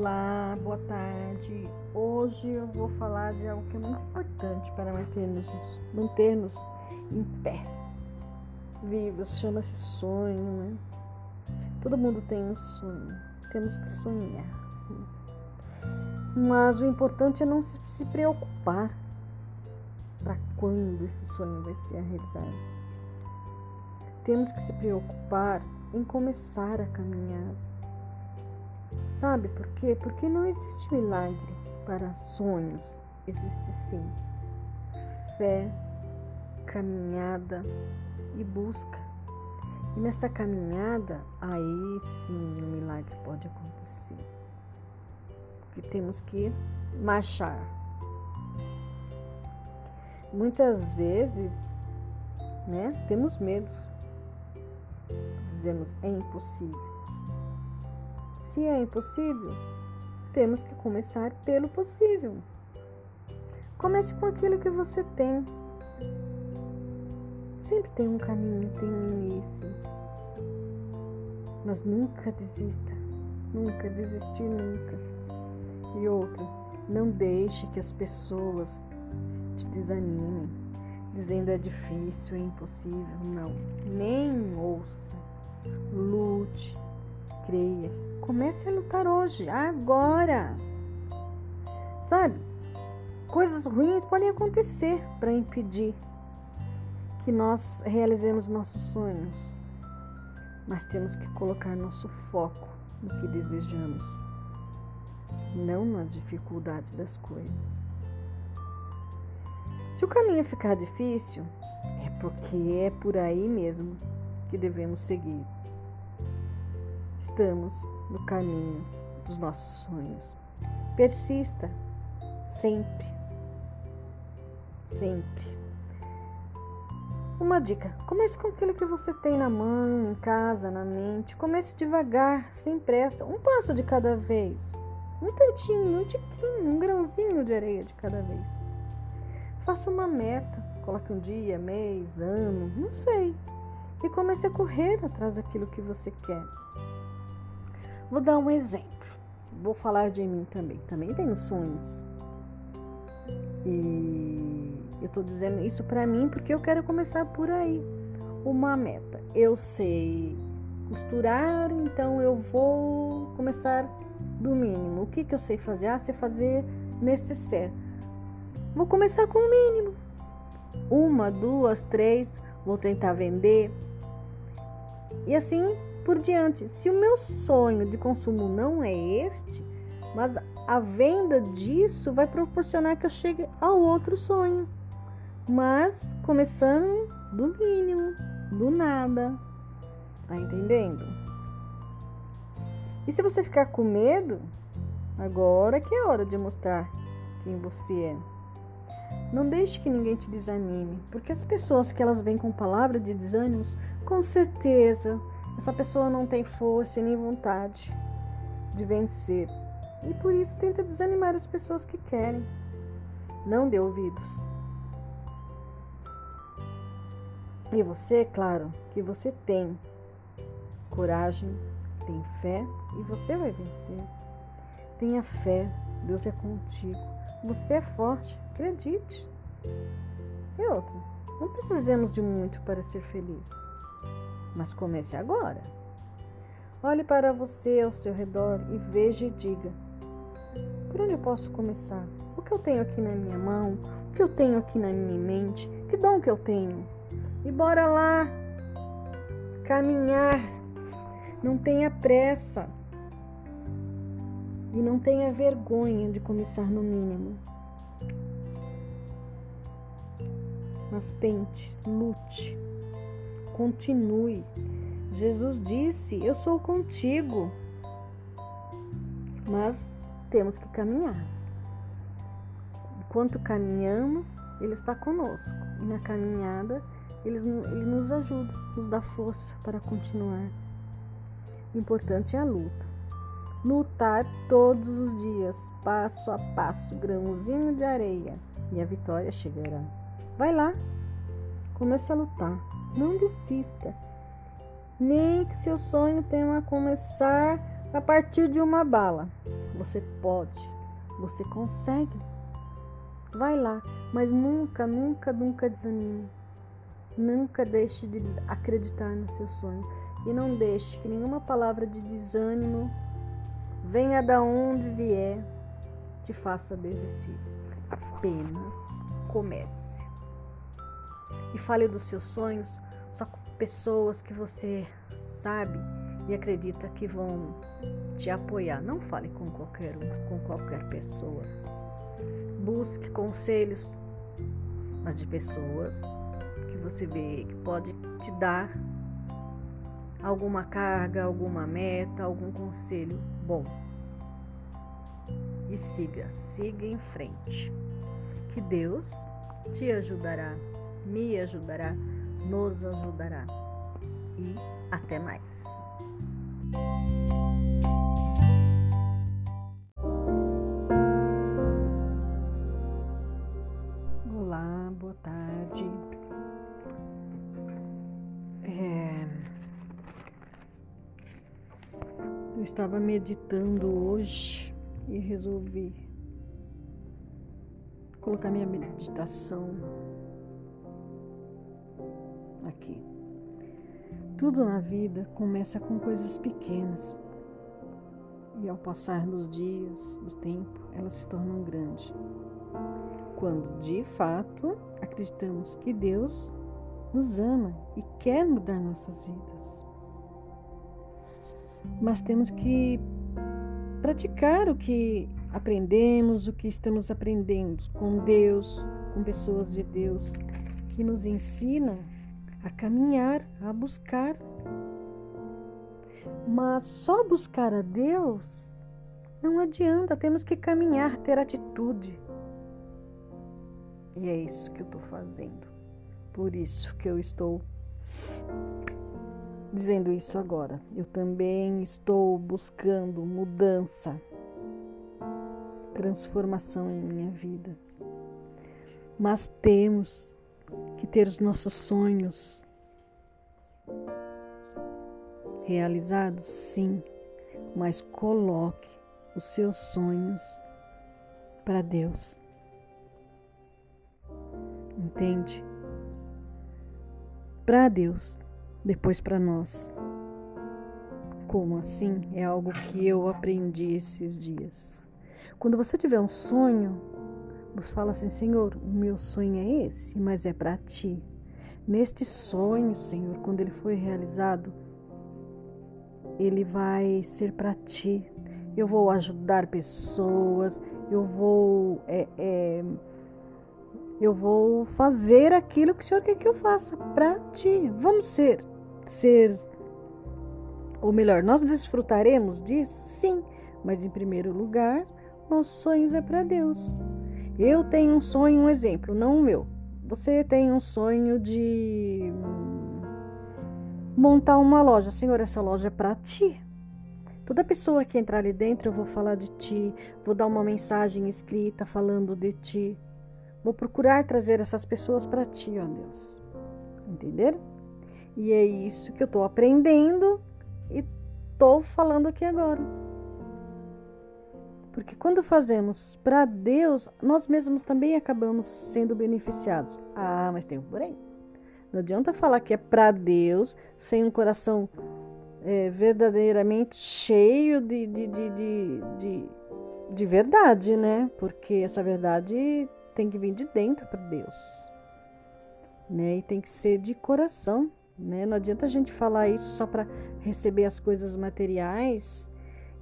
Olá, boa tarde. Hoje eu vou falar de algo que é muito importante para manter-nos manter em pé, vivos. Chama-se sonho, né? Todo mundo tem um sonho. Temos que sonhar, sim. Mas o importante é não se preocupar para quando esse sonho vai ser realizado. Temos que se preocupar em começar a caminhar Sabe por quê? Porque não existe milagre para sonhos, existe sim fé, caminhada e busca. E nessa caminhada, aí sim o milagre pode acontecer. Porque temos que marchar. Muitas vezes, né, temos medos. Dizemos é impossível. Se é impossível, temos que começar pelo possível. Comece com aquilo que você tem. Sempre tem um caminho, tem um início. Mas nunca desista. Nunca desistir, nunca. E outra, não deixe que as pessoas te desanimem, dizendo é difícil, é impossível. Não. Nem ouça. Lute, creia Comece a lutar hoje, agora. Sabe? Coisas ruins podem acontecer para impedir que nós realizemos nossos sonhos. Mas temos que colocar nosso foco no que desejamos, não nas dificuldades das coisas. Se o caminho ficar difícil, é porque é por aí mesmo que devemos seguir. Estamos no caminho dos nossos sonhos. Persista sempre. Sempre. Uma dica: comece com aquilo que você tem na mão, em casa, na mente. Comece devagar, sem pressa, um passo de cada vez. Um tantinho, um tiquinho, um grãozinho de areia de cada vez. Faça uma meta, coloque um dia, mês, ano, não sei. E comece a correr atrás daquilo que você quer. Vou dar um exemplo. Vou falar de mim também. Também tenho sonhos. E eu estou dizendo isso para mim porque eu quero começar por aí. Uma meta. Eu sei costurar, então eu vou começar do mínimo. O que, que eu sei fazer? Ah, sei fazer necessaire. Vou começar com o mínimo. Uma, duas, três. Vou tentar vender. E assim por diante. Se o meu sonho de consumo não é este, mas a venda disso vai proporcionar que eu chegue ao outro sonho. Mas começando do mínimo, do nada. Tá entendendo? E se você ficar com medo, agora que é hora de mostrar quem você é. Não deixe que ninguém te desanime, porque as pessoas que elas vêm com palavra de desânimos, com certeza essa pessoa não tem força nem vontade de vencer e por isso tenta desanimar as pessoas que querem. Não dê ouvidos. E você, claro, que você tem coragem, tem fé e você vai vencer. Tenha fé, Deus é contigo. Você é forte, acredite. E outra, não precisamos de muito para ser feliz mas comece agora. Olhe para você ao seu redor e veja e diga: por onde eu posso começar? O que eu tenho aqui na minha mão? O que eu tenho aqui na minha mente? Que dom que eu tenho? E bora lá caminhar. Não tenha pressa. E não tenha vergonha de começar no mínimo. Mas tente, lute continue. Jesus disse: Eu sou contigo. Mas temos que caminhar. Enquanto caminhamos, Ele está conosco. E na caminhada, Ele, ele nos ajuda, nos dá força para continuar. O importante é a luta. Lutar todos os dias, passo a passo, grãozinho de areia, e a vitória chegará. Vai lá, comece a lutar. Não desista. Nem que seu sonho tenha a começar A partir de uma bala, você pode, você consegue. Vai lá, mas nunca, nunca, nunca desanime. Nunca deixe de acreditar no seu sonho e não deixe que nenhuma palavra de desânimo venha da onde vier te faça desistir. Apenas comece. E fale dos seus sonhos só com pessoas que você sabe e acredita que vão te apoiar. Não fale com qualquer um, com qualquer pessoa. Busque conselhos, mas de pessoas que você vê que pode te dar alguma carga, alguma meta, algum conselho bom. E siga, siga em frente. Que Deus te ajudará, me ajudará, nos ajudará. E até mais. Olá, boa tarde. É... Eu estava meditando hoje e resolvi colocar minha meditação aqui. Tudo na vida começa com coisas pequenas e ao passar dos dias, do tempo, elas se tornam grandes. Quando de fato acreditamos que Deus nos ama e quer mudar nossas vidas. Mas temos que praticar o que aprendemos, o que estamos aprendendo com Deus, com pessoas de Deus que nos ensinam a caminhar, a buscar. Mas só buscar a Deus não adianta, temos que caminhar, ter atitude. E é isso que eu estou fazendo. Por isso que eu estou dizendo isso agora. Eu também estou buscando mudança, transformação em minha vida. Mas temos que ter os nossos sonhos realizados, sim, mas coloque os seus sonhos para Deus. Entende? Para Deus, depois para nós. Como assim? É algo que eu aprendi esses dias. Quando você tiver um sonho, você fala assim: Senhor, o meu sonho é esse, mas é para ti. Neste sonho, Senhor, quando ele foi realizado, ele vai ser para ti. Eu vou ajudar pessoas, eu vou, é, é, eu vou fazer aquilo que o Senhor quer que eu faça para ti. Vamos ser, ser, ou melhor, nós desfrutaremos disso, sim, mas em primeiro lugar, nossos sonhos é para Deus. Eu tenho um sonho, um exemplo, não o meu. Você tem um sonho de montar uma loja. Senhor, essa loja é para ti. Toda pessoa que entrar ali dentro, eu vou falar de ti, vou dar uma mensagem escrita falando de ti. Vou procurar trazer essas pessoas para ti, ó Deus. Entenderam? E é isso que eu estou aprendendo e estou falando aqui agora. Porque quando fazemos para Deus, nós mesmos também acabamos sendo beneficiados. Ah, mas tem um porém. Não adianta falar que é para Deus sem um coração é, verdadeiramente cheio de, de, de, de, de, de verdade, né? Porque essa verdade tem que vir de dentro para Deus. Né? E tem que ser de coração. Né? Não adianta a gente falar isso só para receber as coisas materiais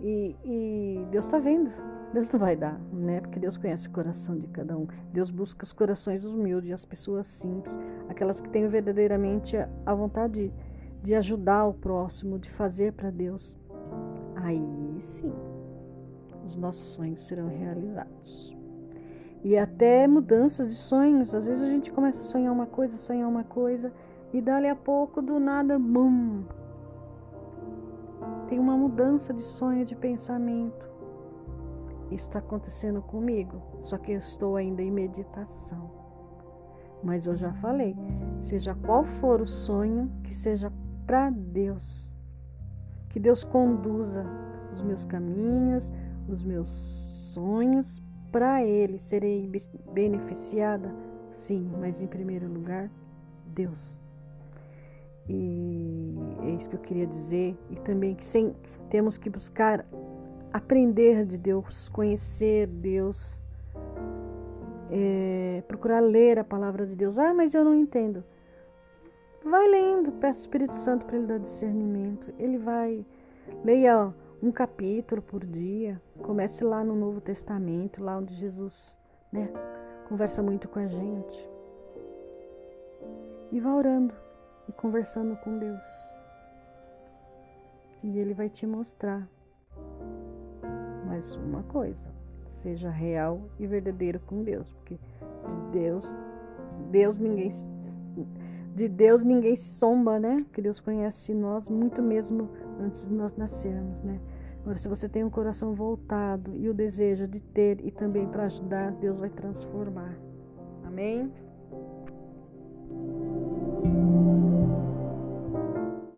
e, e Deus está vendo. Deus não vai dar, né? Porque Deus conhece o coração de cada um. Deus busca os corações humildes, as pessoas simples, aquelas que têm verdadeiramente a vontade de, ajudar o próximo, de fazer para Deus. Aí sim, os nossos sonhos serão realizados. E até mudanças de sonhos. Às vezes a gente começa a sonhar uma coisa, sonhar uma coisa, e dali a pouco, do nada, bum, tem uma mudança de sonho, de pensamento. Isso está acontecendo comigo, só que eu estou ainda em meditação. Mas eu já falei, seja qual for o sonho, que seja para Deus, Que Deus conduza os meus caminhos, os meus sonhos para Ele. Serei beneficiada? Sim, mas em primeiro lugar, Deus. E é isso que eu queria dizer. E também que sem, temos que buscar aprender de Deus, conhecer Deus, é, procurar ler a palavra de Deus. Ah, mas eu não entendo. Vai lendo, peça o Espírito Santo para ele dar discernimento. Ele vai. Leia um capítulo por dia. Comece lá no Novo Testamento, lá onde Jesus né, conversa muito com a gente. E vá orando e conversando com Deus. E Ele vai te mostrar. Mas uma coisa, seja real e verdadeiro com Deus, porque de Deus, Deus ninguém de Deus ninguém se somba, né? Porque Deus conhece nós muito mesmo antes de nós nascermos, né? Agora, se você tem um coração voltado e o desejo de ter e também para ajudar, Deus vai transformar. Amém?